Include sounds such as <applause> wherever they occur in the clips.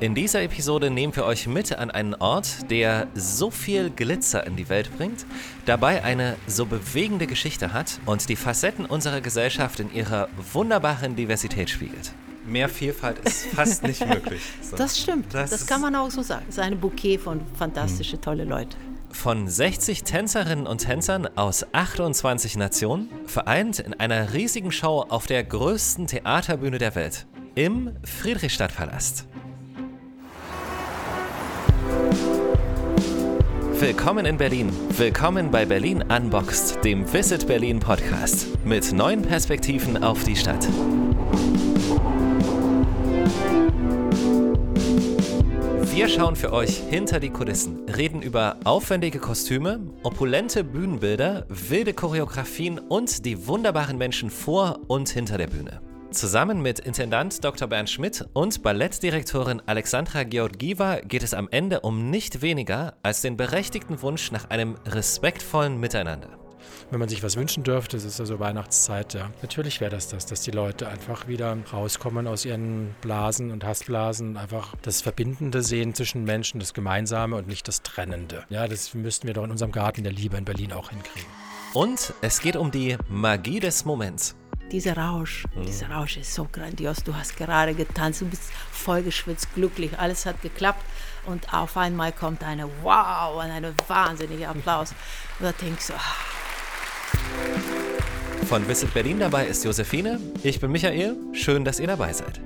In dieser Episode nehmen wir euch mit an einen Ort, der so viel Glitzer in die Welt bringt, dabei eine so bewegende Geschichte hat und die Facetten unserer Gesellschaft in ihrer wunderbaren Diversität spiegelt. Mehr Vielfalt ist fast nicht <laughs> möglich. So. Das stimmt, das, das kann man auch so sagen. Es ist ein Bouquet von fantastische, tolle Leute. Von 60 Tänzerinnen und Tänzern aus 28 Nationen, vereint in einer riesigen Show auf der größten Theaterbühne der Welt, im Friedrichstadtpalast. Willkommen in Berlin. Willkommen bei Berlin Unboxed, dem Visit Berlin Podcast mit neuen Perspektiven auf die Stadt. Wir schauen für euch hinter die Kulissen, reden über aufwendige Kostüme, opulente Bühnenbilder, wilde Choreografien und die wunderbaren Menschen vor und hinter der Bühne. Zusammen mit Intendant Dr. Bernd Schmidt und Ballettdirektorin Alexandra Georgieva geht es am Ende um nicht weniger als den berechtigten Wunsch nach einem respektvollen Miteinander. Wenn man sich was wünschen dürfte, es ist also Weihnachtszeit, ja. Natürlich wäre das das, dass die Leute einfach wieder rauskommen aus ihren Blasen und Hassblasen, einfach das Verbindende sehen zwischen Menschen, das Gemeinsame und nicht das Trennende. Ja, das müssten wir doch in unserem Garten der Liebe in Berlin auch hinkriegen. Und es geht um die Magie des Moments. Dieser Rausch, mhm. dieser Rausch ist so grandios. Du hast gerade getanzt, du bist voll geschwitzt, glücklich, alles hat geklappt. Und auf einmal kommt eine Wow und ein wahnsinniger Applaus. Und da denkst du, ah. Von Visit Berlin dabei ist Josephine. Ich bin Michael. Schön, dass ihr dabei seid.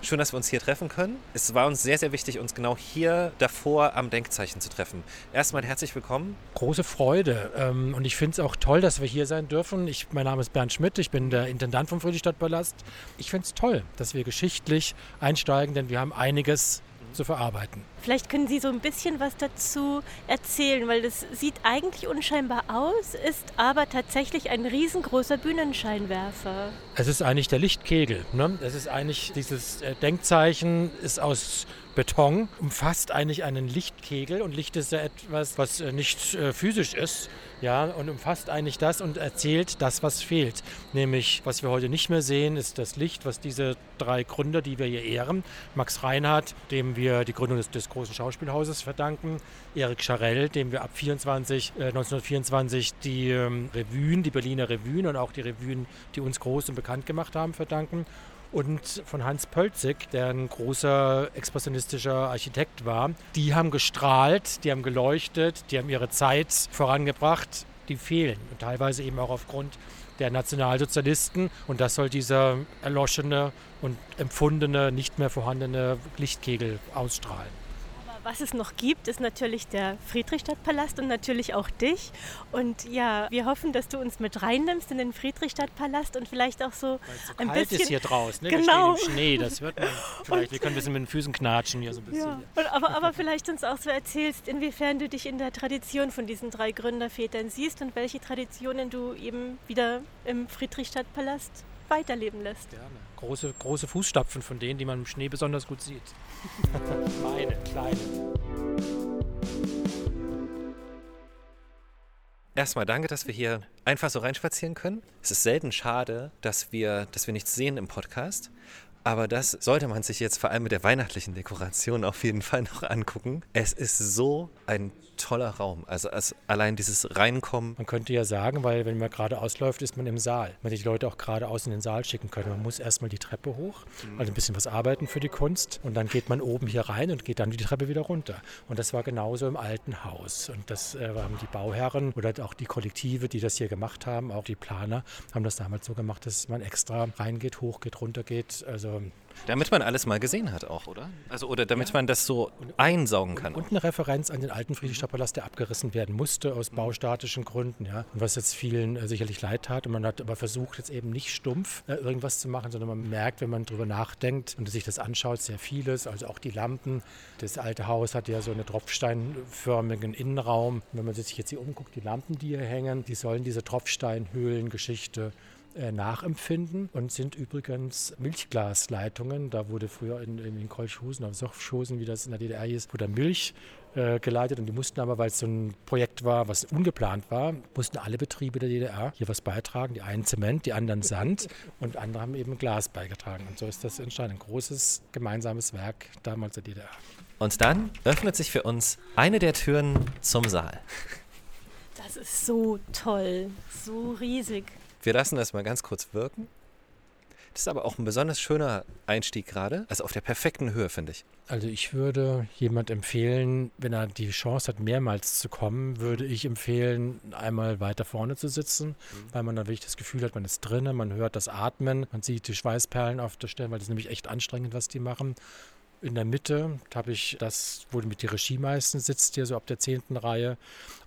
Schön, dass wir uns hier treffen können. Es war uns sehr, sehr wichtig, uns genau hier davor am Denkzeichen zu treffen. Erstmal herzlich willkommen. Große Freude. Ähm, und ich finde es auch toll, dass wir hier sein dürfen. Ich, mein Name ist Bernd Schmidt, ich bin der Intendant vom Friedrichstadtpalast. Ich finde es toll, dass wir geschichtlich einsteigen, denn wir haben einiges zu verarbeiten. Vielleicht können Sie so ein bisschen was dazu erzählen, weil das sieht eigentlich unscheinbar aus, ist aber tatsächlich ein riesengroßer Bühnenscheinwerfer. Es ist eigentlich der Lichtkegel. Ne? Es ist eigentlich dieses äh, Denkzeichen ist aus Beton, umfasst eigentlich einen Lichtkegel und Licht ist ja etwas, was äh, nicht äh, physisch ist, ja, und umfasst eigentlich das und erzählt das, was fehlt. Nämlich, was wir heute nicht mehr sehen, ist das Licht, was diese drei Gründer, die wir hier ehren, Max Reinhardt, dem wir die Gründung des, des großen Schauspielhauses verdanken, Erik Scharell, dem wir ab 24, äh, 1924 die ähm, Revuen, die Berliner Revuen und auch die Revuen, die uns groß und bekannt gemacht haben, verdanken und von Hans Pölzig, der ein großer expressionistischer Architekt war. Die haben gestrahlt, die haben geleuchtet, die haben ihre Zeit vorangebracht, die fehlen. Und teilweise eben auch aufgrund der Nationalsozialisten. Und das soll dieser erloschene und empfundene, nicht mehr vorhandene Lichtkegel ausstrahlen. Was es noch gibt, ist natürlich der Friedrichstadtpalast und natürlich auch dich. Und ja, wir hoffen, dass du uns mit reinnimmst in den Friedrichstadtpalast und vielleicht auch so, so ein kalt bisschen. ist hier draußen, ne? Genau. Wir stehen im Schnee, das wird man <laughs> vielleicht. wir können ein bisschen mit den Füßen knatschen hier so ein bisschen. Ja. Und, aber, aber vielleicht uns auch so erzählst, inwiefern du dich in der Tradition von diesen drei Gründervätern siehst und welche Traditionen du eben wieder im Friedrichstadtpalast weiterleben lässt. Gerne. Große, große Fußstapfen von denen, die man im Schnee besonders gut sieht. <laughs> Meine, kleine. Erstmal danke, dass wir hier einfach so reinspazieren können. Es ist selten schade, dass wir, dass wir nichts sehen im Podcast. Aber das sollte man sich jetzt vor allem mit der weihnachtlichen Dekoration auf jeden Fall noch angucken. Es ist so ein toller Raum. Also als allein dieses Reinkommen. Man könnte ja sagen, weil wenn man gerade ausläuft, ist man im Saal. Man die Leute auch geradeaus in den Saal schicken können. Man muss erstmal die Treppe hoch, mhm. also ein bisschen was arbeiten für die Kunst. Und dann geht man oben hier rein und geht dann die Treppe wieder runter. Und das war genauso im alten Haus. Und das äh, haben die Bauherren oder auch die Kollektive, die das hier gemacht haben, auch die Planer, haben das damals so gemacht, dass man extra reingeht, hochgeht, runtergeht. Also damit man alles mal gesehen hat auch, oder? Also oder damit ja. man das so einsaugen kann. Und, und eine Referenz an den alten Friedrichstadtpalast, der abgerissen werden musste aus baustatischen Gründen, ja. Und was jetzt vielen äh, sicherlich leid tat. Und man hat aber versucht, jetzt eben nicht stumpf äh, irgendwas zu machen, sondern man merkt, wenn man drüber nachdenkt und sich das anschaut, sehr vieles. Also auch die Lampen. Das alte Haus hat ja so einen tropfsteinförmigen Innenraum. Wenn man sich jetzt hier umguckt, die Lampen, die hier hängen, die sollen diese Tropfsteinhöhlengeschichte nachempfinden und sind übrigens Milchglasleitungen. Da wurde früher in, in Kolchhusen, auf Sochschosen, wie das in der DDR hieß, wurde Milch äh, geleitet und die mussten aber, weil es so ein Projekt war, was ungeplant war, mussten alle Betriebe der DDR hier was beitragen. Die einen Zement, die anderen Sand und andere haben eben Glas beigetragen. Und so ist das entstanden. Ein großes gemeinsames Werk damals der DDR. Und dann öffnet sich für uns eine der Türen zum Saal. Das ist so toll, so riesig. Wir lassen das mal ganz kurz wirken. Das ist aber auch ein besonders schöner Einstieg gerade. Also auf der perfekten Höhe, finde ich. Also ich würde jemand empfehlen, wenn er die Chance hat, mehrmals zu kommen, würde ich empfehlen, einmal weiter vorne zu sitzen, mhm. weil man dann wirklich das Gefühl hat, man ist drinnen, man hört das Atmen, man sieht die Schweißperlen auf der Stelle, weil das ist nämlich echt anstrengend, was die machen. In der Mitte habe ich das, wo mit die Regie meistens sitzt, hier so ab der zehnten Reihe.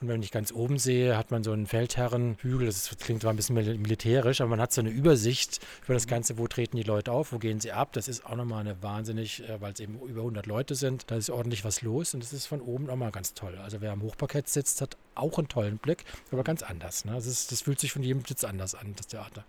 Und wenn ich ganz oben sehe, hat man so einen Feldherrenhügel. Das klingt zwar ein bisschen militärisch, aber man hat so eine Übersicht über das Ganze, wo treten die Leute auf, wo gehen sie ab. Das ist auch nochmal eine wahnsinnig, äh, weil es eben über 100 Leute sind. Da ist ordentlich was los und das ist von oben auch mal ganz toll. Also wer am Hochparkett sitzt, hat auch einen tollen Blick, aber ganz anders. Ne? Das, ist, das fühlt sich von jedem Sitz anders an, das Theater.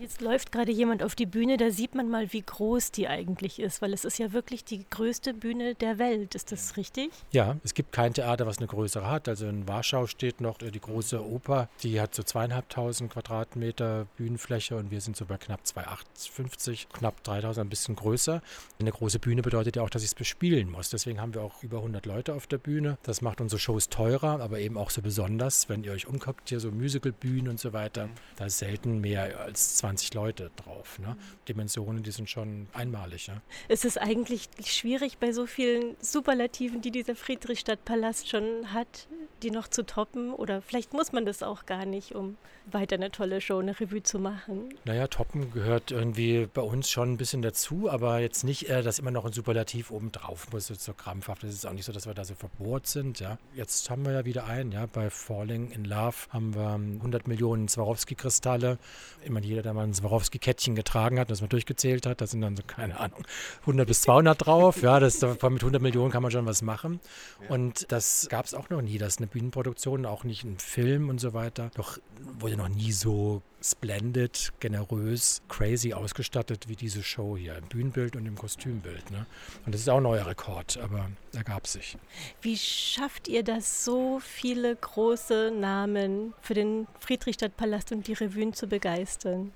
Jetzt läuft gerade jemand auf die Bühne, da sieht man mal, wie groß die eigentlich ist, weil es ist ja wirklich die größte Bühne der Welt. Ist das richtig? Ja, es gibt kein Theater, was eine größere hat. Also in Warschau steht noch die große Oper, die hat so zweieinhalbtausend Quadratmeter Bühnenfläche und wir sind so bei knapp 250, knapp 3000, ein bisschen größer. Eine große Bühne bedeutet ja auch, dass ich es bespielen muss. Deswegen haben wir auch über 100 Leute auf der Bühne. Das macht unsere Shows teurer, aber eben auch so besonders, wenn ihr euch umguckt, hier so Musicalbühnen und so weiter. Da ist selten mehr als 20 Leute drauf. Ne? Dimensionen, die sind schon einmalig. Ja? Ist es eigentlich schwierig bei so vielen Superlativen, die dieser Friedrichstadtpalast schon hat, die noch zu toppen? Oder vielleicht muss man das auch gar nicht, um weiter eine tolle Show, eine Revue zu machen? Naja, toppen gehört irgendwie bei uns schon ein bisschen dazu, aber jetzt nicht, äh, dass immer noch ein Superlativ oben drauf muss, so krampfhaft. Es ist auch nicht so, dass wir da so verbohrt sind. Ja? Jetzt haben wir ja wieder einen, ja, bei Falling in Love haben wir 100 Millionen Swarovski-Kristalle. Immer jeder, der mal ein Swarovski-Kettchen getragen hat, das man durchgezählt hat, da sind dann so, keine Ahnung, 100 bis 200 drauf. Ja, das, mit 100 Millionen kann man schon was machen. Und das gab es auch noch nie, dass eine Bühnenproduktion, auch nicht ein Film und so weiter, doch wurde noch nie so splendid, generös, crazy ausgestattet wie diese Show hier im Bühnenbild und im Kostümbild. Ne? Und das ist auch ein neuer Rekord, aber er gab sich. Wie schafft ihr das, so viele große Namen für den Friedrichstadtpalast und die Revuen zu begeistern?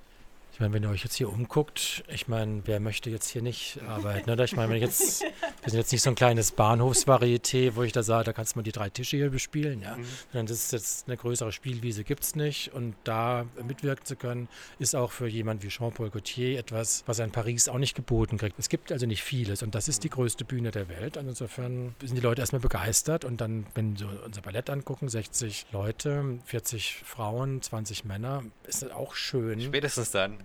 Ich meine, wenn ihr euch jetzt hier umguckt, ich meine, wer möchte jetzt hier nicht arbeiten? Oder? Ich meine, wenn jetzt, wir sind jetzt nicht so ein kleines Bahnhofsvarieté, wo ich da sage, da kannst du mal die drei Tische hier bespielen, ja. Mhm. Sondern das ist jetzt eine größere Spielwiese, gibt es nicht. Und da mitwirken zu können, ist auch für jemand wie Jean-Paul Gaultier etwas, was er in Paris auch nicht geboten kriegt. Es gibt also nicht vieles und das ist die größte Bühne der Welt. Und insofern sind die Leute erstmal begeistert und dann, wenn sie unser Ballett angucken, 60 Leute, 40 Frauen, 20 Männer, ist das auch schön. Spätestens dann.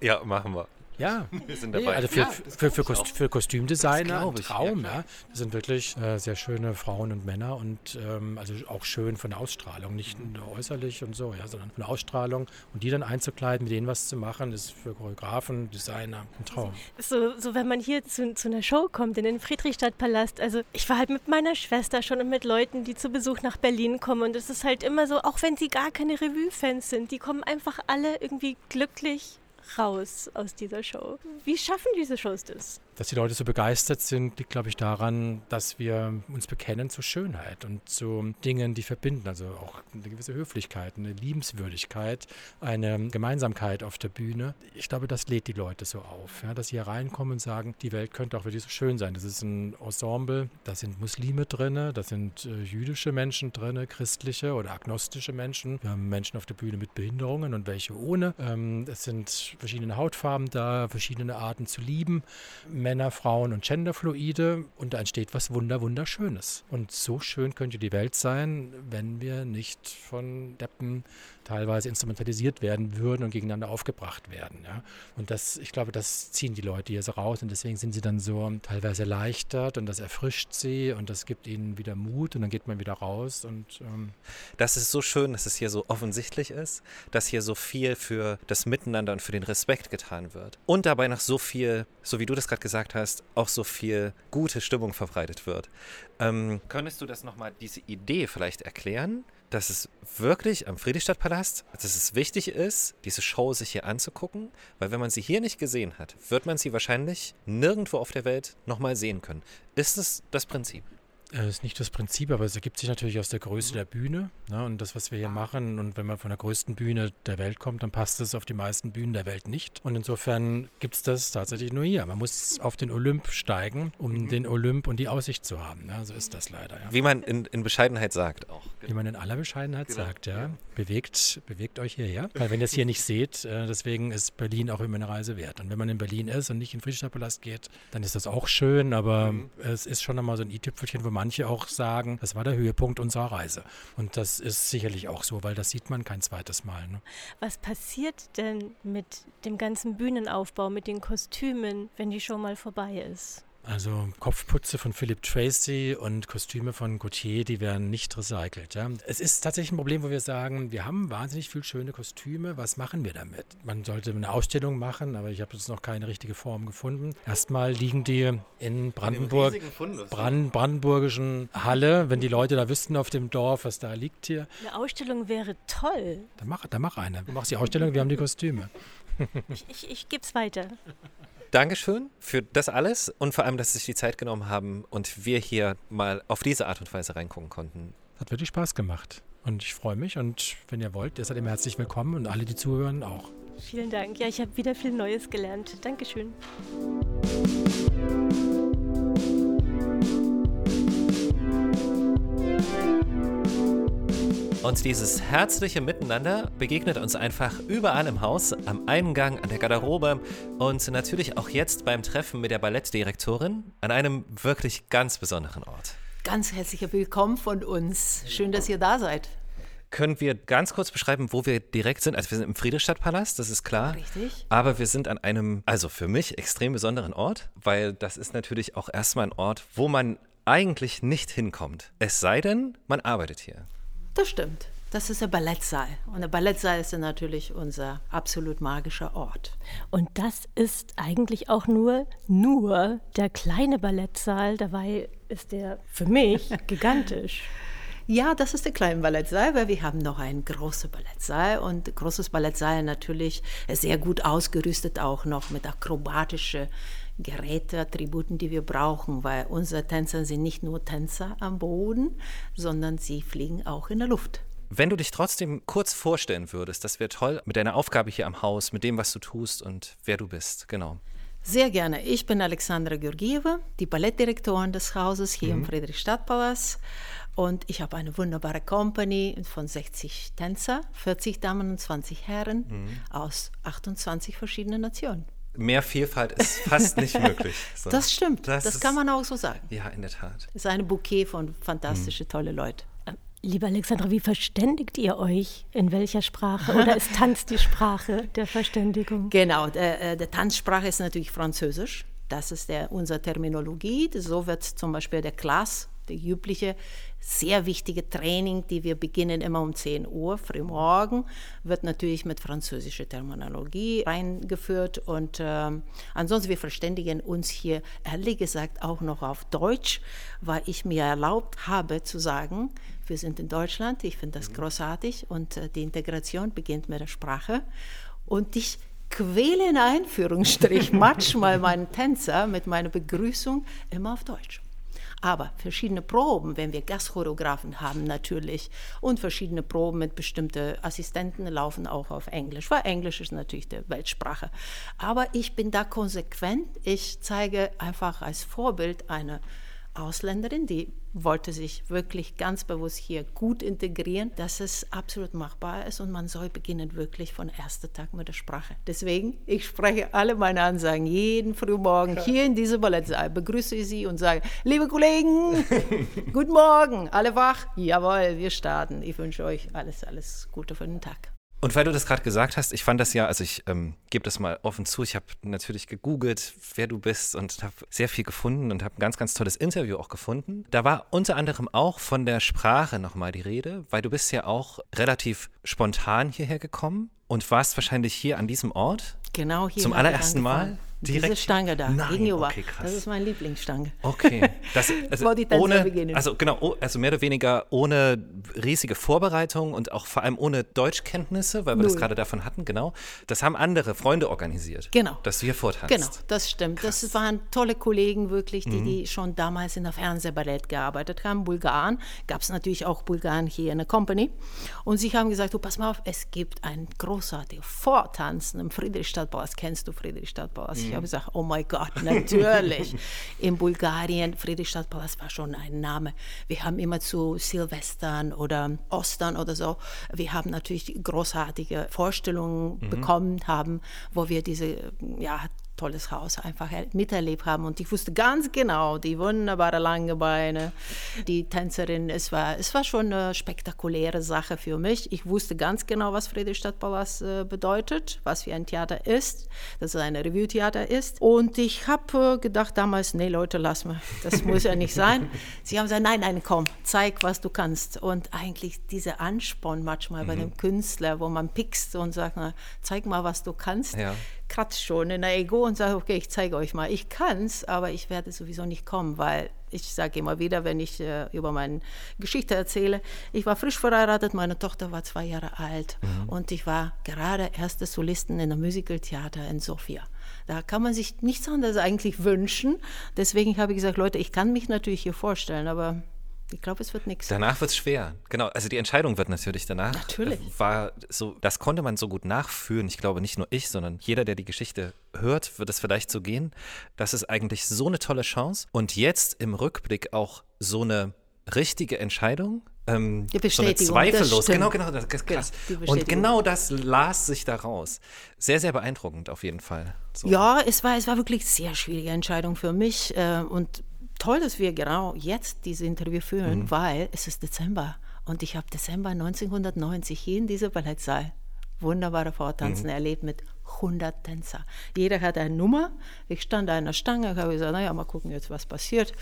Ja, machen wir. Ja, <laughs> wir sind dabei. also für, ja, für, für, Kost, für, Kostümdesigner ein Traum. Ja, ja. Das sind wirklich äh, sehr schöne Frauen und Männer und ähm, also auch schön von der Ausstrahlung, nicht nur äußerlich und so, ja, sondern von der Ausstrahlung. Und die dann einzukleiden, mit denen was zu machen, ist für Choreografen, Designer ein Traum. So, so wenn man hier zu, zu einer Show kommt in den Friedrichstadtpalast, also ich war halt mit meiner Schwester schon und mit Leuten, die zu Besuch nach Berlin kommen und es ist halt immer so, auch wenn sie gar keine Revue-Fans sind, die kommen einfach alle irgendwie glücklich raus aus dieser Show. Wie schaffen diese Shows das? Dass die Leute so begeistert sind, liegt, glaube ich, daran, dass wir uns bekennen zur Schönheit und zu Dingen, die verbinden. Also auch eine gewisse Höflichkeit, eine Liebenswürdigkeit, eine Gemeinsamkeit auf der Bühne. Ich glaube, das lädt die Leute so auf, ja, dass sie hier reinkommen und sagen, die Welt könnte auch wirklich so schön sein. Das ist ein Ensemble, da sind Muslime drin, da sind äh, jüdische Menschen drin, christliche oder agnostische Menschen. Wir haben Menschen auf der Bühne mit Behinderungen und welche ohne. Ähm, es sind verschiedene Hautfarben da, verschiedene Arten zu lieben. Männer, Frauen und Genderfluide und da entsteht was wunder wunderschönes. Und so schön könnte die Welt sein, wenn wir nicht von Deppen teilweise instrumentalisiert werden würden und gegeneinander aufgebracht werden. Ja. Und das, ich glaube, das ziehen die Leute hier so raus und deswegen sind sie dann so teilweise erleichtert und das erfrischt sie und das gibt ihnen wieder Mut und dann geht man wieder raus und ähm das ist so schön, dass es hier so offensichtlich ist, dass hier so viel für das Miteinander und für den Respekt getan wird und dabei noch so viel, so wie du das gerade gesagt hast, auch so viel gute Stimmung verbreitet wird. Ähm, könntest du das nochmal, diese Idee vielleicht erklären? dass es wirklich am Friedrichstadtpalast, dass es wichtig ist, diese Show sich hier anzugucken, weil wenn man sie hier nicht gesehen hat, wird man sie wahrscheinlich nirgendwo auf der Welt nochmal sehen können. Ist es das Prinzip? Das äh, ist nicht das Prinzip, aber es ergibt sich natürlich aus der Größe der Bühne ne, und das, was wir hier machen. Und wenn man von der größten Bühne der Welt kommt, dann passt es auf die meisten Bühnen der Welt nicht. Und insofern gibt es das tatsächlich nur hier. Man muss auf den Olymp steigen, um mhm. den Olymp und die Aussicht zu haben. Ne? So ist das leider. Ja. Wie man in, in, Bescheidenheit sagt auch. Wie man in aller Bescheidenheit genau. sagt, ja. Bewegt, bewegt euch hierher. Weil wenn ihr es hier nicht seht, äh, deswegen ist Berlin auch immer eine Reise wert. Und wenn man in Berlin ist und nicht in den Friedrichstadtpalast geht, dann ist das auch schön, aber mhm. es ist schon einmal so ein i-Tüpfelchen, wo manche auch sagen, das war der Höhepunkt unserer Reise. Und das ist sicherlich auch so, weil das sieht man kein zweites Mal. Ne? Was passiert denn mit dem ganzen Bühnenaufbau, mit den Kostümen, wenn die Show mal vorbei ist? Also Kopfputze von Philip Tracy und Kostüme von Gautier, die werden nicht recycelt. Ja. Es ist tatsächlich ein Problem, wo wir sagen, wir haben wahnsinnig viele schöne Kostüme. Was machen wir damit? Man sollte eine Ausstellung machen, aber ich habe jetzt noch keine richtige Form gefunden. Erstmal liegen die in Brandenburg, Brand, brandenburgischen Halle, wenn die Leute da wüssten auf dem Dorf, was da liegt hier. Eine Ausstellung wäre toll. Dann mach, dann mach eine. Du machst die Ausstellung, wir haben die Kostüme. ich, ich, ich gebe es weiter. <laughs> Dankeschön für das alles und vor allem, dass Sie sich die Zeit genommen haben und wir hier mal auf diese Art und Weise reingucken konnten. Hat wirklich Spaß gemacht und ich freue mich und wenn ihr wollt, ihr seid immer herzlich willkommen und alle, die zuhören, auch. Vielen Dank. Ja, ich habe wieder viel Neues gelernt. Dankeschön. Und dieses herzliche Miteinander begegnet uns einfach überall im Haus, am Eingang, an der Garderobe und natürlich auch jetzt beim Treffen mit der Ballettdirektorin an einem wirklich ganz besonderen Ort. Ganz herzliches Willkommen von uns. Schön, dass ihr da seid. Können wir ganz kurz beschreiben, wo wir direkt sind? Also wir sind im Friedrichstadtpalast, das ist klar. Richtig. Aber wir sind an einem, also für mich extrem besonderen Ort, weil das ist natürlich auch erstmal ein Ort, wo man eigentlich nicht hinkommt. Es sei denn, man arbeitet hier. Das stimmt. Das ist der Ballettsaal. Und der Ballettsaal ist natürlich unser absolut magischer Ort. Und das ist eigentlich auch nur, nur der kleine Ballettsaal. Dabei ist der für mich <laughs> gigantisch. Ja, das ist der kleine Ballettsaal, weil wir haben noch einen großen Ballettsaal und großes Ballettsaal natürlich sehr gut ausgerüstet, auch noch mit akrobatischen Geräte, Attributen, die wir brauchen, weil unsere Tänzer sind nicht nur Tänzer am Boden, sondern sie fliegen auch in der Luft. Wenn du dich trotzdem kurz vorstellen würdest, das wäre toll mit deiner Aufgabe hier am Haus, mit dem, was du tust und wer du bist, genau. Sehr gerne. Ich bin Alexandra Georgieva, die Ballettdirektorin des Hauses hier mhm. im Friedrichstadtpalast. Und ich habe eine wunderbare Company von 60 Tänzer, 40 Damen und 20 Herren mhm. aus 28 verschiedenen Nationen mehr Vielfalt ist fast nicht <laughs> möglich. So. Das stimmt, das, das kann man auch so sagen. Ja, in der Tat. Es ist ein Bouquet von fantastischen, hm. tolle Leuten. Ähm, Lieber Alexandra, wie verständigt ihr euch? In welcher Sprache? Oder ist Tanz die Sprache der Verständigung? <laughs> Genau, der, äh, der Tanzsprache ist natürlich Französisch. Das ist der, unsere Terminologie. So wird zum Beispiel der Class, der übliche sehr wichtige Training, die wir beginnen immer um 10 Uhr frühmorgen, wird natürlich mit französischer Terminologie eingeführt und äh, ansonsten wir verständigen uns hier ehrlich gesagt auch noch auf Deutsch, weil ich mir erlaubt habe zu sagen, wir sind in Deutschland, ich finde das mhm. großartig und äh, die Integration beginnt mit der Sprache und ich quäle in Einführungsstrich <laughs> manchmal meinen Tänzer mit meiner Begrüßung immer auf Deutsch. Aber verschiedene Proben, wenn wir Gastchoreografen haben natürlich und verschiedene Proben mit bestimmten Assistenten laufen auch auf Englisch, weil Englisch ist natürlich die Weltsprache. Aber ich bin da konsequent. Ich zeige einfach als Vorbild eine Ausländerin, die wollte sich wirklich ganz bewusst hier gut integrieren, dass es absolut machbar ist und man soll beginnen wirklich von ersten Tag mit der Sprache. Deswegen, ich spreche alle meine Ansagen jeden Frühmorgen hier in diesem Ballettsaal, begrüße ich Sie und sage, liebe Kollegen, guten Morgen, alle wach? Jawohl, wir starten. Ich wünsche euch alles, alles Gute für den Tag. Und weil du das gerade gesagt hast, ich fand das ja, also ich ähm, gebe das mal offen zu, ich habe natürlich gegoogelt, wer du bist und habe sehr viel gefunden und habe ein ganz, ganz tolles Interview auch gefunden. Da war unter anderem auch von der Sprache nochmal die Rede, weil du bist ja auch relativ spontan hierher gekommen und warst wahrscheinlich hier an diesem Ort. Genau hier. Zum allerersten Mal. Direkt? Diese Stange da, Nein, gegenüber. okay, krass. Das ist meine Lieblingsstange. Okay. <laughs> Das, also ohne, also genau, oh, also mehr oder weniger ohne riesige Vorbereitung und auch vor allem ohne Deutschkenntnisse, weil wir das Null. gerade davon hatten, genau. Das haben andere Freunde organisiert. Genau. Dass du hier vortanzt. Genau, das stimmt. Das waren tolle Kollegen wirklich, die, die schon damals in der Fernsehballett gearbeitet haben. Bulgaren, gab es natürlich auch Bulgaren hier in der Company. Und sie haben gesagt, du pass mal auf, es gibt ein großartiges Vortanzen im Friedrichstadtpalast. Kennst du Friedrichstadtpalast? Ich habe gesagt, oh mein Gott, natürlich. in Bulgarien, Friedrichstadtpalast war schon ein Name. Wir haben immer zu Silvestern oder Ostern oder so, wir haben natürlich großartige Vorstellungen bekommen haben, wo wir diese, ja, tolles Haus einfach er- miterlebt haben. Und ich wusste ganz genau, die wunderbare lange Beine, die Tänzerin, es war, es war schon eine spektakuläre Sache für mich. Ich wusste ganz genau, was Friedrichstadtpalast äh, bedeutet, was wie ein Theater ist, dass es ein Revue-Theater ist. Und ich habe äh, gedacht damals, nee Leute, lass mal, das muss ja nicht sein. <laughs> Sie haben gesagt, nein, nein, komm, zeig, was du kannst. Und eigentlich dieser Ansporn manchmal bei dem Künstler, wo man pickst und sagt, na, zeig mal, was du kannst Ja. Kratzt schon in der Ego und sage, okay, ich zeige euch mal. Ich kann's, aber ich werde sowieso nicht kommen, weil ich sage immer wieder, wenn ich äh, über meine Geschichte erzähle, ich war frisch verheiratet, meine Tochter war zwei Jahre alt und ich war gerade erste Solistin in einem Musicaltheater in Sofia. Da kann man sich nichts anderes eigentlich wünschen. Deswegen habe ich gesagt, Leute, ich kann mich natürlich hier vorstellen, aber ich glaube, es wird nichts. Danach wird es schwer. Genau, also die Entscheidung wird natürlich danach. Natürlich. äh, War so, das konnte man so gut nachführen. Ich glaube nicht nur ich, sondern jeder, der die Geschichte hört, wird es vielleicht so gehen. Das ist eigentlich so eine tolle Chance. Und jetzt im Rückblick auch so eine richtige Entscheidung. Ähm, Die so eine Bestätigung, zweifellos. Genau, genau, das ist krass. die Und Bestätigung. genau das las sich da raus. Sehr, sehr beeindruckend auf jeden Fall. So. Ja, es war, es war wirklich eine sehr schwierige Entscheidung für mich. Äh, und toll, dass wir genau jetzt dieses Interview führen, weil es ist Dezember. Und ich habe Dezember 1990 hier in diesem Ballettsaal wunderbare Vortanzen erlebt mit 100 Tänzer. Jeder hat eine Nummer. Ich stand an einer Stange, habe gesagt, naja, mal gucken jetzt, was passiert.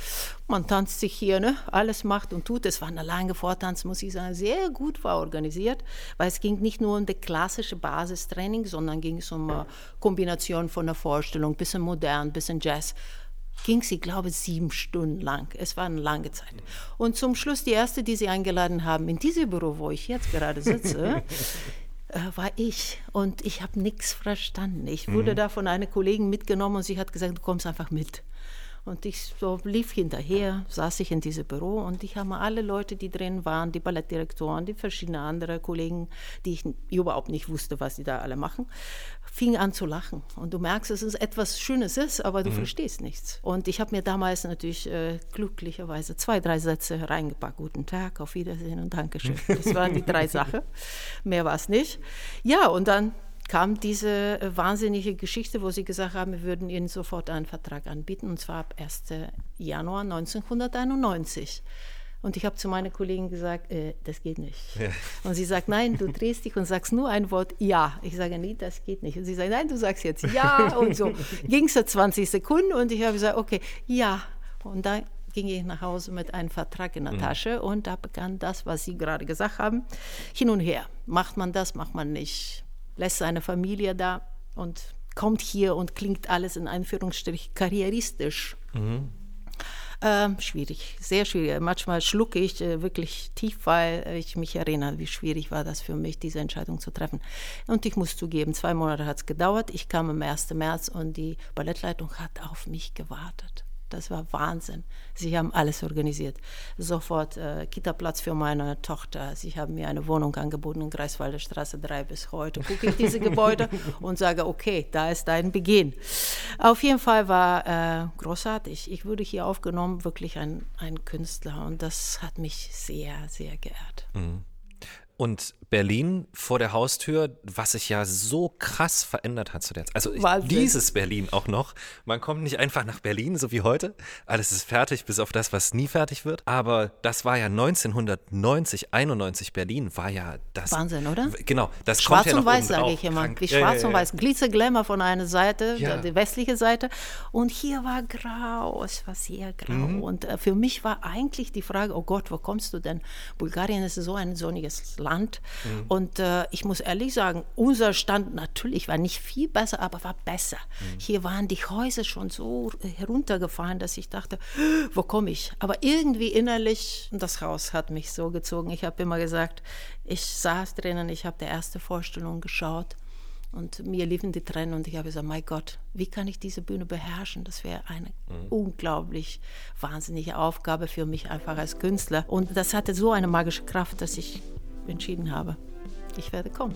Man tanzt sich hier, ne? alles macht und tut. Es war eine lange Vortanz, muss ich sagen, sehr gut war organisiert, weil es ging nicht nur um das klassische Basistraining, sondern ging es um eine Kombination von einer Vorstellung, bisschen modern, bisschen Jazz ging sie, glaube ich, sieben Stunden lang. Es war eine lange Zeit. Und zum Schluss die erste, die sie eingeladen haben, in diesem Büro, wo ich jetzt gerade sitze, <laughs> äh, war ich. Und ich habe nichts verstanden. Ich wurde da von einer Kollegin mitgenommen und sie hat gesagt, du kommst einfach mit. Und ich so lief hinterher, saß ich in diesem Büro und ich habe alle Leute, die drin waren, die Ballettdirektoren, die verschiedenen andere Kollegen, die ich überhaupt nicht wusste, was die da alle machen, fing an zu lachen. Und du merkst, dass es etwas Schönes ist, aber du verstehst nichts. Und ich habe mir damals natürlich äh, glücklicherweise zwei, drei Sätze reingepackt. Guten Tag, auf Wiedersehen und Dankeschön. Das waren die drei <laughs> Sachen. Mehr war es nicht. Ja, und dann kam diese äh, wahnsinnige Geschichte, wo sie gesagt haben, wir würden ihnen sofort einen Vertrag anbieten, und zwar ab 1. Januar 1991. Und ich habe zu meiner Kollegin gesagt, äh, das geht nicht. Und sie sagt, nein, du drehst dich und sagst nur ein Wort Ja. Ich sage, nee, das geht nicht. Und sie sagt, nein, du sagst jetzt Ja. Und so <laughs> ging es 20 Sekunden und ich habe gesagt, okay, ja. Und dann ging ich nach Hause mit einem Vertrag in der Tasche und da begann das, was Sie gerade gesagt haben, hin und her. Macht man das, macht man nicht. Lässt seine Familie da und kommt hier und klingt alles in Anführungsstrich karrieristisch. Ähm, schwierig, sehr schwierig. Manchmal schlucke ich äh, wirklich tief, weil ich mich erinnere, wie schwierig war das für mich, diese Entscheidung zu treffen. Und ich muss zugeben, zwei Monate hat es gedauert. Ich kam am 1. März und die Ballettleitung hat auf mich gewartet. Das war Wahnsinn. Sie haben alles organisiert. Sofort äh, Kita-Platz für meine Tochter. Sie haben mir eine Wohnung angeboten in Greifswalder Straße 3 bis heute. Gucke ich diese Gebäude <laughs> und sage, okay, da ist dein Beginn. Auf jeden Fall war äh, großartig. Ich wurde hier aufgenommen, wirklich ein, ein Künstler. Und das hat mich sehr, sehr geehrt. Und Berlin vor der Haustür, was sich ja so krass verändert hat zu der Zeit. Also ich, dieses Berlin auch noch. Man kommt nicht einfach nach Berlin, so wie heute. Alles ist fertig, bis auf das, was nie fertig wird. Aber das war ja 1990, 91 Berlin, war ja das. Wahnsinn, oder? Genau, das Schwarz kommt ja und weiß, sage ich immer. Krank. Wie schwarz ja, und ja. weiß. Glitzerglamour von einer Seite, Ja. die westliche Seite. Und hier war grau, es war sehr grau. Und äh, für mich war eigentlich die Frage, oh Gott, wo kommst du denn? Bulgarien ist so ein sonniges Land. Mhm. Und äh, ich muss ehrlich sagen, unser Stand natürlich war nicht viel besser, aber war besser. Mhm. Hier waren die Häuser schon so heruntergefahren, dass ich dachte, wo komme ich? Aber irgendwie innerlich, das Haus hat mich so gezogen. Ich habe immer gesagt, ich saß drinnen, ich habe die erste Vorstellung geschaut und mir liefen die Tränen und ich habe gesagt, mein Gott, wie kann ich diese Bühne beherrschen? Das wäre eine mhm. unglaublich wahnsinnige Aufgabe für mich einfach als Künstler. Und das hatte so eine magische Kraft, dass ich entschieden habe, ich werde kommen.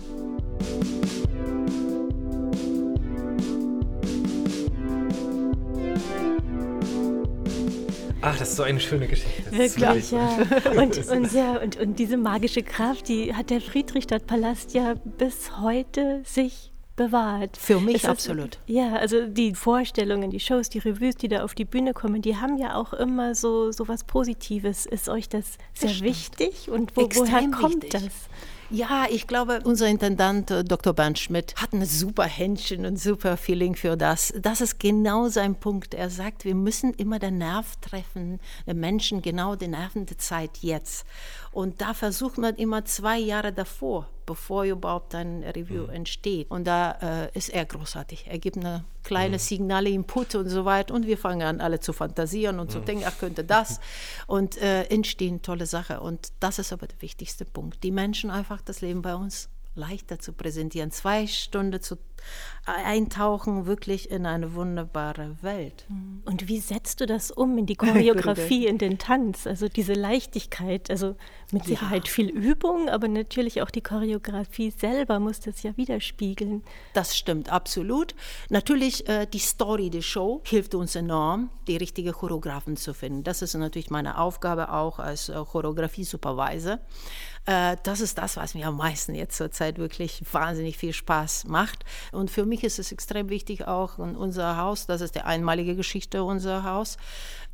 Ach, das ist so eine schöne Geschichte. Wirklich, ja. <laughs> Und, und, ja und, und diese magische Kraft, die hat der Friedrichstadtpalast ja bis heute sich bewahrt. Für mich es absolut. Ist, ja, also die Vorstellungen, die Shows, die Revues, die da auf die Bühne kommen, die haben ja auch immer so, so was Positives. Ist euch das sehr das wichtig und wo, woher kommt wichtig. das? Ja, ich glaube, unser Intendant äh, Dr. Bernd Schmidt hat ein super Händchen und super Feeling für das. Das ist genau sein Punkt. Er sagt, wir müssen immer den Nerv treffen, den Menschen genau die nervende Zeit jetzt. Und da versucht man immer zwei Jahre davor, bevor überhaupt ein Review mhm. entsteht. Und da äh, ist er großartig. Er gibt eine kleine mhm. Signale, Input und so weiter. Und wir fangen an, alle zu fantasieren und mhm. zu denken, ach, könnte das. <laughs> Und äh, entstehen tolle Sachen. Und das ist aber der wichtigste Punkt. Die Menschen einfach das Leben bei uns leichter zu präsentieren. Zwei Stunden zu eintauchen, wirklich in eine wunderbare Welt. Mhm. Und wie setzt du das um in die Choreografie, <laughs> in den Tanz? Also diese Leichtigkeit, also mit Sicherheit ja. viel Übung, aber natürlich auch die Choreografie selber muss das ja widerspiegeln. Das stimmt, absolut. Natürlich, äh, die Story der Show hilft uns enorm, die richtigen Choreografen zu finden. Das ist natürlich meine Aufgabe auch als äh, Choreografie-Supervisor. Äh, das ist das, was mir am meisten jetzt zurzeit wirklich wahnsinnig viel Spaß macht. Und für mich ist es extrem wichtig auch in unser Haus, das ist die einmalige Geschichte unser Haus,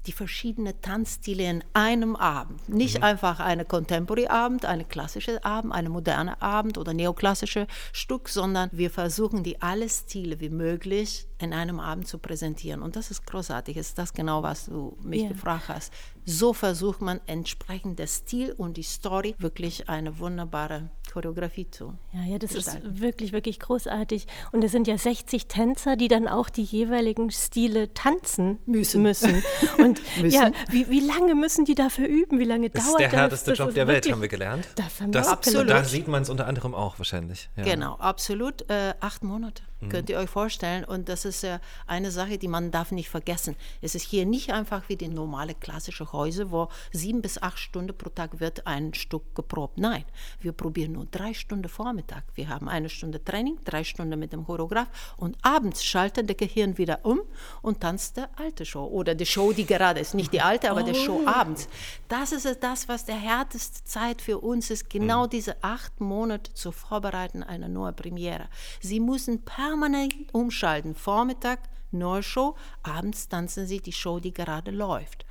die verschiedenen Tanzstile in einem Abend. Nicht mhm. einfach eine Contemporary-Abend, eine klassische Abend, eine moderne Abend oder neoklassische Stück, sondern wir versuchen, die alle Stile wie möglich in einem Abend zu präsentieren. Und das ist großartig. Ist das genau, was du mich yeah. gefragt hast? So versucht man entsprechend der Stil und die Story wirklich eine wunderbare Choreografie zu. Ja, ja, das gestalten. ist wirklich, wirklich großartig. Und es sind ja 60 Tänzer, die dann auch die jeweiligen Stile tanzen müssen. müssen. <laughs> Und <laughs> müssen. ja, wie, wie lange müssen die dafür üben? Wie lange das dauert das? Das ist der härteste das? Job der Welt, haben wir gelernt. Das haben das, absolut. Da sieht man es unter anderem auch wahrscheinlich. Ja. Genau, absolut. Äh, acht Monate. Mhm. Könnt ihr euch vorstellen. Und das ist ja eine Sache, die man darf nicht vergessen. Es ist hier nicht einfach wie die normale klassische Häuser, wo sieben bis acht Stunden pro Tag wird ein Stück geprobt. Nein, wir probieren nur drei Stunden Vormittag. Wir haben eine Stunde Training, drei Stunden mit dem Choreograf und abends schaltet der Gehirn wieder um und tanzt der alte Show oder die Show, die gerade ist. Nicht die alte, aber oh. die Show abends. Das ist das, was der härteste Zeit für uns ist, genau mhm. diese acht Monate zu vorbereiten, eine neue Premiere. Sie müssen permanent permanent umschalten. Vormittag neue Show, abends tanzen sie die Show, die gerade läuft.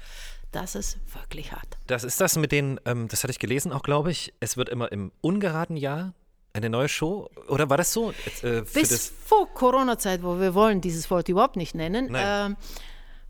Das ist wirklich hart. Das ist das mit den, ähm, das hatte ich gelesen auch, glaube ich, es wird immer im ungeraden Jahr eine neue Show? Oder war das so? Äh, Bis vor Corona-Zeit, wo wir wollen dieses Wort überhaupt nicht nennen. Nein.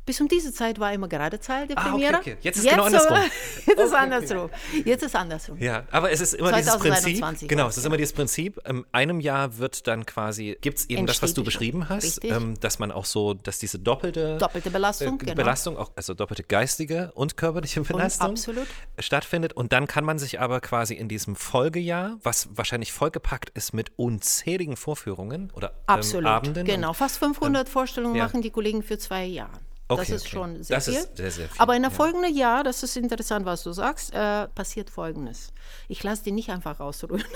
Ähm, bis um diese Zeit war immer gerade Zeit der Premiere. Ah, okay, okay. Jetzt ist es genau andersrum. <laughs> Jetzt ist okay, andersrum. Jetzt ist andersrum. Ja, aber es ist immer dieses Prinzip. Genau, es ist immer dieses Prinzip. In einem Jahr wird dann quasi, gibt es eben Entsteht das, was du beschrieben hast, ähm, dass man auch so, dass diese doppelte, doppelte Belastung, äh, genau. Belastung auch, also doppelte geistige und körperliche Belastung und absolut. stattfindet. Und dann kann man sich aber quasi in diesem Folgejahr, was wahrscheinlich vollgepackt ist mit unzähligen Vorführungen oder ähm, absolut. Abenden. Genau, fast 500 ähm, Vorstellungen ja. machen die Kollegen für zwei Jahre. Okay, das ist okay. schon sehr das viel. Sehr, sehr viel. Aber in der ja. folgenden Jahr, das ist interessant, was du sagst, äh, passiert Folgendes. Ich lasse die nicht einfach ausruhen. <laughs>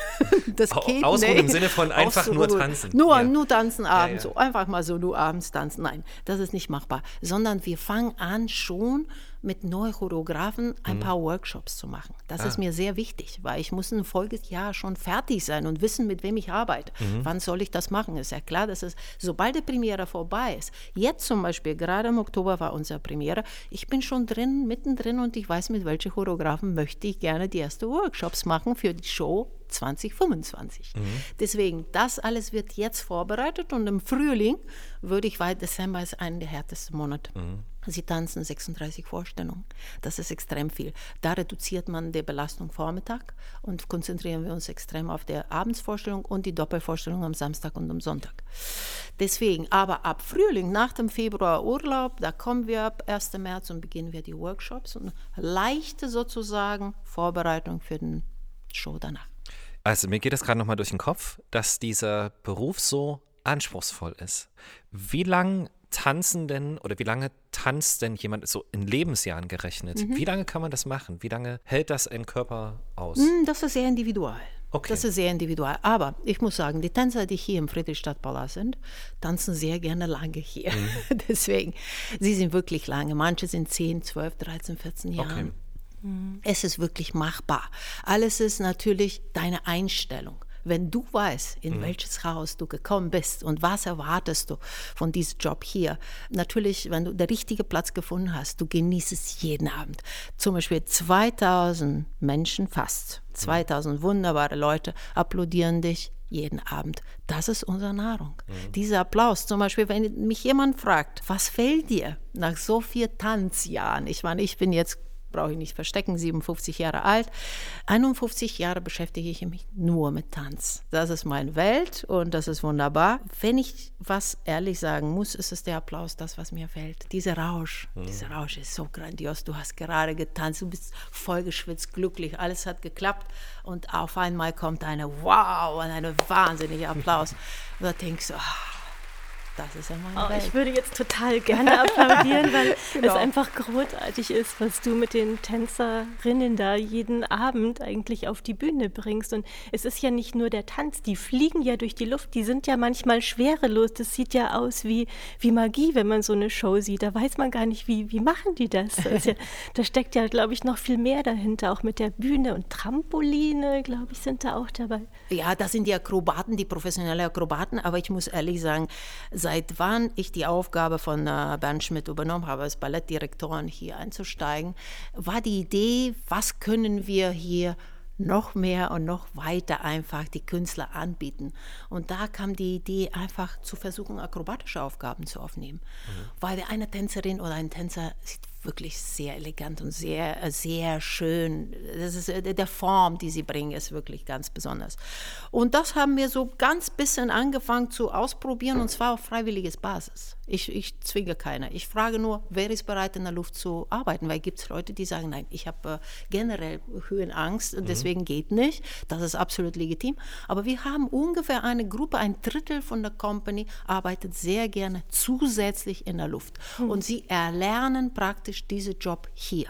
Das geht Ausruhen nee. im Sinne von einfach ausruhen. nur tanzen. Nur, ja. nur tanzen abends, ja, so einfach mal so nur abends tanzen. Nein, das ist nicht machbar. Sondern wir fangen an schon mit Neurochoreografen ein mhm. paar Workshops zu machen. Das ah. ist mir sehr wichtig, weil ich muss ein Folgejahr schon fertig sein und wissen, mit wem ich arbeite. Mhm. Wann soll ich das machen? Ist ja klar, dass es, sobald die Premiere vorbei ist, jetzt zum Beispiel, gerade im Oktober war unsere Premiere, ich bin schon drin, mittendrin und ich weiß, mit welchen Choreografen möchte ich gerne die ersten Workshops machen für die Show 2025. Mhm. Deswegen, das alles wird jetzt vorbereitet und im Frühling würde ich, weil Dezember ist einer der härtesten Monate. Mhm Sie tanzen 36 Vorstellungen. Das ist extrem viel. Da reduziert man die Belastung Vormittag und konzentrieren wir uns extrem auf die Abendsvorstellung und die Doppelvorstellung am Samstag und am Sonntag. Deswegen, aber ab Frühling, nach dem Februar Urlaub, da kommen wir ab 1. März und beginnen wir die Workshops und leichte sozusagen Vorbereitung für den Show danach. Also mir geht es gerade nochmal durch den Kopf, dass dieser Beruf so anspruchsvoll ist. Wie lang tanzen denn oder wie lange tanzt denn jemand so in Lebensjahren gerechnet? Mhm. Wie lange kann man das machen? Wie lange hält das ein Körper aus? Hm, Das ist sehr individual. Okay. Das ist sehr individual. Aber ich muss sagen, die Tänzer, die hier im Friedrichstadtpalast sind, tanzen sehr gerne lange hier. Mhm. <laughs> Deswegen, sie sind wirklich lange. Manche sind 10, 12, 13, 14 Jahre. Okay. Es ist wirklich machbar. Alles ist natürlich deine Einstellung. Wenn du weißt, in welches Haus du gekommen bist und was erwartest du von diesem Job hier, natürlich, wenn du den richtigen Platz gefunden hast, du genießt es jeden Abend. Zum Beispiel 2000 Menschen fast, 2000 wunderbare Leute applaudieren dich jeden Abend. Das ist unsere Nahrung. Dieser Applaus, zum Beispiel, wenn mich jemand fragt, was fehlt dir nach so vielen Tanzjahren? Ich meine, ich bin jetzt brauche ich nicht verstecken, 57 Jahre alt. 51 Jahre beschäftige ich mich nur mit Tanz. Das ist meine Welt und das ist wunderbar. Wenn ich was ehrlich sagen muss, ist es der Applaus, das, was mir fällt. Dieser Rausch, dieser Rausch ist so grandios. Du hast gerade getanzt, du bist voll geschwitzt, glücklich, alles hat geklappt und auf einmal kommt eine Wow und ein wahnsinniger Applaus. Und da denkst du, ah, das ist ja meine Oh, Welt. ich würde jetzt total gerne applaudieren, weil <laughs> Genau. es einfach großartig ist, was du mit den Tänzerinnen da jeden Abend eigentlich auf die Bühne bringst. Und es ist ja nicht nur der Tanz, die fliegen ja durch die Luft, die sind ja manchmal schwerelos. Das sieht ja aus wie, wie Magie, wenn man so eine Show sieht. Da weiß man gar nicht, wie, wie machen die das. das ja, <laughs> da steckt ja, glaube ich, noch viel mehr dahinter, auch mit der Bühne und Trampoline, glaube ich, sind da auch dabei. Ja, das sind die Akrobaten, die professionellen Akrobaten. Aber ich muss ehrlich sagen, seit wann ich die Aufgabe von äh, Bernd Schmidt übernommen habe, als Ballettdirektorin hier einzusteigen, war die Idee, was können wir hier noch mehr und noch weiter einfach die Künstler anbieten. Und da kam die Idee, einfach zu versuchen, akrobatische Aufgaben zu aufnehmen. Weil eine Tänzerin oder ein Tänzer sieht wirklich sehr elegant und sehr, äh, sehr schön. Das ist, äh, der Form, die sie bringen, ist wirklich ganz besonders. Und das haben wir so ganz bisschen angefangen zu ausprobieren und zwar auf freiwilliges Basis. Ich, ich zwinge keiner. Ich frage nur, wer ist bereit, in der Luft zu arbeiten? Weil gibt es Leute, die sagen, nein, ich habe äh, generell Höhenangst und deswegen geht nicht. Das ist absolut legitim. Aber wir haben ungefähr eine Gruppe, ein Drittel von der Company arbeitet sehr gerne zusätzlich in der Luft. Und sie erlernen praktisch diesen Job hier.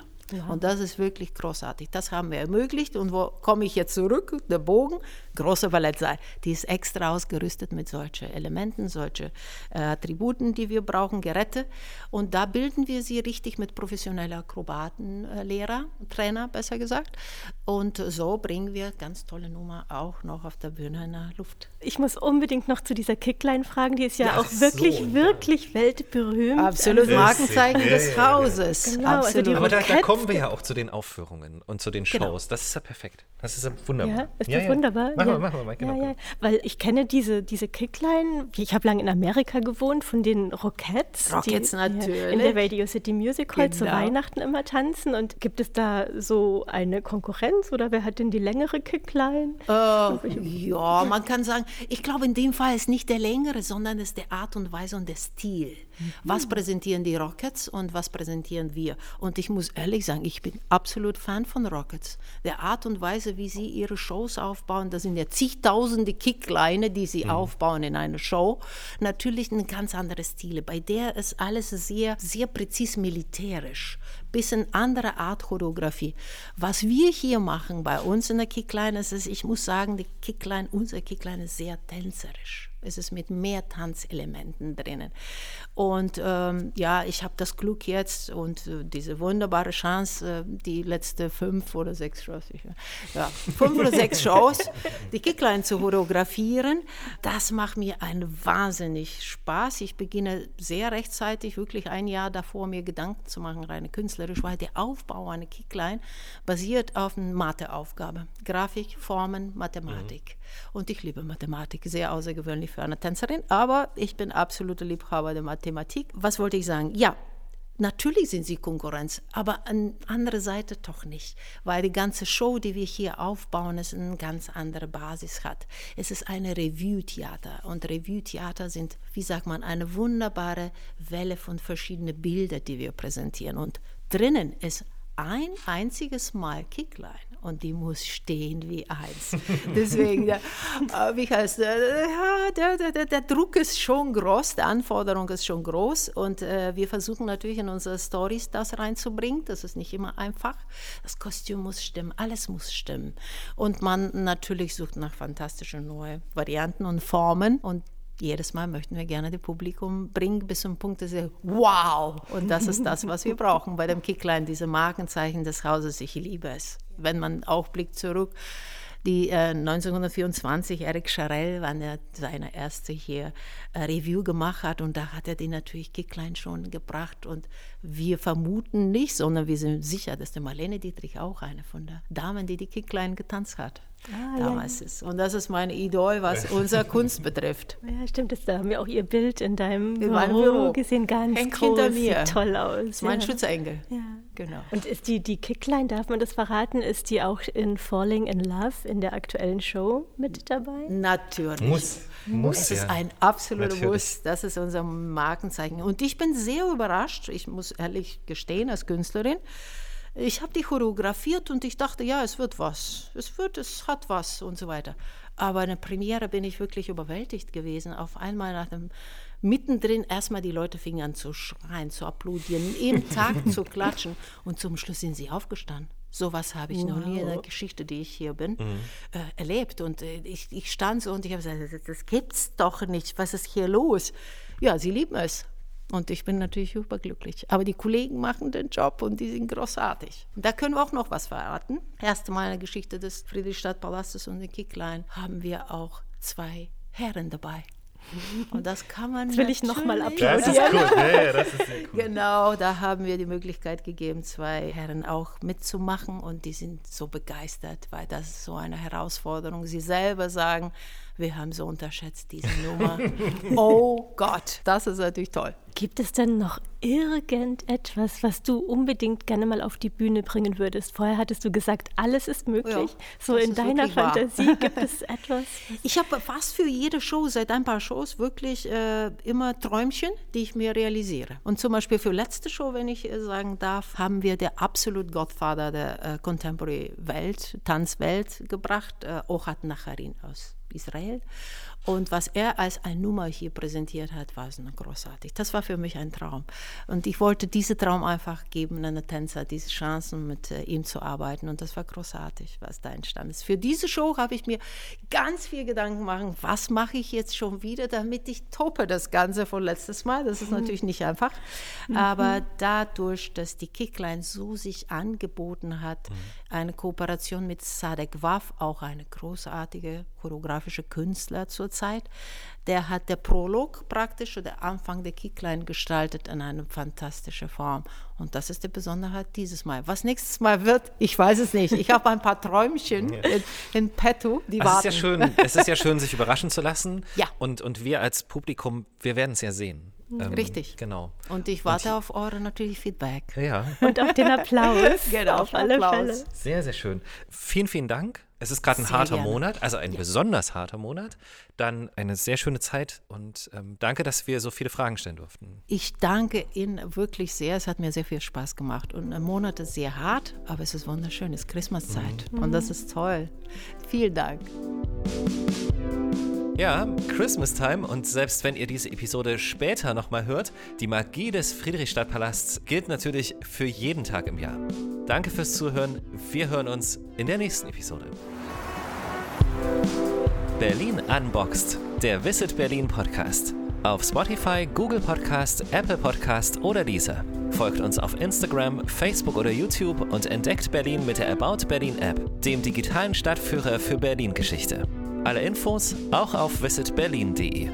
Und das ist wirklich großartig. Das haben wir ermöglicht. Und wo komme ich jetzt zurück? Der Bogen, große Ballettsaal. Die ist extra ausgerüstet mit solchen Elementen, solchen äh, Attributen, die wir brauchen, Geräte. Und da bilden wir sie richtig mit professionellen Akrobaten, äh, Trainer besser gesagt. Und so bringen wir ganz tolle Nummer auch noch auf der Bühne in der Luft. Ich muss unbedingt noch zu dieser Kickline fragen, die ist ja, Ja, auch so, wirklich, ja. wirklich weltberühmt. Absolut Markenzeichen ja, des ja, ja. Hauses. Genau, also Absolut. die Aber da, da kommen wir ja auch zu den Aufführungen und zu den Shows. Genau. Das ist ja perfekt. Das ist ja wunderbar. Ja, ist das wunderbar? Machen machen wir mal. Genau. Ja, ja. Weil ich kenne diese, diese Kickline, ich habe lange in Amerika gewohnt, von den Rockettes. Rockets die natürlich. Ja, in der Radio City Music Hall zu Genau. Weihnachten immer tanzen. Und gibt es da so eine Konkurrenz oder wer hat denn die längere Kickline? Äh, ja, man kann sagen, ich glaube, in dem Fall ist nicht der längere, sondern es ist die Art und Weise und der Stil. Was präsentieren die Rockets und was präsentieren wir? Und ich muss ehrlich sagen, ich bin absolut Fan von Rockets. Der Art und Weise, wie sie ihre Shows aufbauen, das sind ja zigtausende Kickleine, die sie aufbauen in einer Show. Natürlich ein ganz anderes Stil. Bei der ist alles sehr, sehr präzis militärisch. Bisschen andere Art Choreografie. Was wir hier machen bei uns in der Kickline, ist, ich muss sagen, die Kickline, unser Kickline ist sehr tänzerisch. Es ist mit mehr Tanzelementen drinnen. Und ähm, ja, ich habe das Glück jetzt und äh, diese wunderbare Chance, äh, die letzte fünf oder sechs Shows, ich, ja, fünf oder sechs Shows, <laughs> die Kickline zu choreografieren. Das macht mir einen wahnsinnig Spaß. Ich beginne sehr rechtzeitig, wirklich ein Jahr davor, mir Gedanken zu machen, rein künstlerisch, weil der Aufbau einer Kickline basiert auf einer Matheaufgabe. Grafik, Formen, Mathematik. Und ich liebe Mathematik, sehr außergewöhnlich für eine Tänzerin, aber ich bin absoluter Liebhaber der Mathematik. Was wollte ich sagen? Ja, Natürlich sind sie Konkurrenz, aber an andere Seite doch nicht, weil die ganze Show, die wir hier aufbauen, ist eine ganz andere Basis hat. Es ist eine Revue-Theater und Revue-Theater sind, wie sagt man, eine wunderbare Welle von verschiedenen Bildern, die wir präsentieren und drinnen ist ein einziges Mal Kickline und die muss stehen wie eins. <laughs> Deswegen, der, äh, wie heißt der, der, der, der, Druck ist schon groß, die Anforderung ist schon groß und äh, wir versuchen natürlich in unsere Stories das reinzubringen. Das ist nicht immer einfach. Das Kostüm muss stimmen, alles muss stimmen. Und man natürlich sucht nach fantastischen neuen Varianten und Formen und jedes Mal möchten wir gerne das Publikum bringen bis zum Punkt, dass sie wow! Und das ist das, was wir brauchen bei dem Kickline, diese Markenzeichen des Hauses. Ich liebe es. Wenn man auch blickt zurück, die äh, 1924 Eric Charell, wann er seine erste hier äh, Review gemacht hat und da hat er den natürlich Kicklein schon gebracht und wir vermuten nicht, sondern wir sind sicher, dass der Marlene Dietrich auch eine von der Damen, die die Kicklein getanzt hat. Ah, damals ja. ist. Und das ist mein Idol, was unsere Kunst betrifft. <laughs> Ja, stimmt. Das, da haben wir auch ihr Bild in deinem in Büro, Büro gesehen. Ganz Hängt groß, hinter mir. Sieht toll aus. Das ist mein ja. Schutzengel. Ja. Genau. Und ist die, die Kickline, darf man das verraten, ist die auch in Falling in Love in der aktuellen Show mit dabei? Natürlich. Muss. Muss, es ist ein absoluter Muss. Das ist unser Markenzeichen. Und ich bin sehr überrascht, ich muss ehrlich gestehen, als Künstlerin, ich habe die choreografiert und ich dachte, ja, es wird was. Es wird, es hat was und so weiter. Aber in der Premiere bin ich wirklich überwältigt gewesen. Auf einmal nach dem mittendrin erstmal die Leute fingen an zu schreien, zu applaudieren, im <laughs> Tag zu klatschen und zum Schluss sind sie aufgestanden. Sowas habe ich wow. noch nie in der Geschichte, die ich hier bin, mhm. äh, erlebt. Und äh, ich, ich stand so und ich habe gesagt, das, das gibt's doch nicht. Was ist hier los? Ja, sie lieben es. Und ich bin natürlich überglücklich. Aber die Kollegen machen den Job und die sind großartig. Da können wir auch noch was verraten. Erste Mal in der Geschichte des Friedrichstadtpalastes und der Kicklein haben wir auch zwei Herren dabei. Und das kann man. Das will ich nochmal applaudieren. Das ist cool. Ja, ja, das ist sehr cool. Genau, da haben wir die Möglichkeit gegeben, zwei Herren auch mitzumachen und die sind so begeistert, weil das ist so eine Herausforderung. Sie selber sagen, wir haben so unterschätzt diese <laughs> Nummer. oh Gott, das ist natürlich toll. Gibt es denn noch irgendetwas, was du unbedingt gerne mal auf die Bühne bringen würdest? Vorher hattest du gesagt, alles ist möglich. Ja, so in deiner Fantasie <laughs> gibt es etwas? Ich habe fast für jede Show, seit ein paar Shows, wirklich äh, immer Träumchen, die ich mir realisiere. Und zum Beispiel für letzte Show, wenn ich äh, sagen darf, haben wir der absolut Godfather der äh, Contemporary Welt, Tanzwelt gebracht, äh, Ochat Nacharin aus Israel. Und was er als eine Nummer hier präsentiert hat, war so großartig. Das war für mich ein Traum. Und ich wollte diesen Traum einfach geben, einen Tänzer, diese Chancen mit äh, ihm zu arbeiten. Und das war großartig, was da entstanden ist. Für diese Show habe ich mir ganz viel Gedanken gemacht, was mache ich jetzt schon wieder, damit ich toppe das Ganze von letztes Mal. Das ist natürlich nicht einfach. Mhm. Aber dadurch, dass die Kickline so sich angeboten hat, mhm. eine Kooperation mit Sadek Waf, auch eine großartige choreografische Künstler zurzeit, Zeit. Der hat der Prolog praktisch, der Anfang der Kickline gestaltet in einer fantastischen Form. Und das ist die Besonderheit dieses Mal. Was nächstes Mal wird, ich weiß es nicht. Ich habe ein paar Träumchen in, in petto, die also warten. Es ist, ja schön, es ist ja schön, sich überraschen zu lassen. Ja. Und, und wir als Publikum, wir werden es ja sehen. Ähm, Richtig. Genau. Und ich warte und, auf eure natürlich Feedback. Ja. <laughs> Und auf den Applaus. <laughs> genau, auf alle Applaus. Fälle. Sehr, sehr schön. Vielen, vielen Dank. Es ist gerade ein sehr harter gerne. Monat, also ein ja. besonders harter Monat. Dann eine sehr schöne Zeit und ähm, danke, dass wir so viele Fragen stellen durften. Ich danke Ihnen wirklich sehr. Es hat mir sehr viel Spaß gemacht. Und ein Monat ist sehr hart, aber es ist wunderschön. Es ist Christmaszeit mhm. und das ist toll. Vielen Dank. Ja, Christmas Time und selbst wenn ihr diese Episode später nochmal hört, die Magie des Friedrichstadtpalasts gilt natürlich für jeden Tag im Jahr. Danke fürs Zuhören. Wir hören uns in der nächsten Episode. Berlin Unboxed, der Visit Berlin Podcast. Auf Spotify, Google Podcast, Apple Podcast oder dieser. Folgt uns auf Instagram, Facebook oder YouTube und entdeckt Berlin mit der About Berlin App, dem digitalen Stadtführer für Berlin-Geschichte. Alle Infos auch auf visitberlin.de.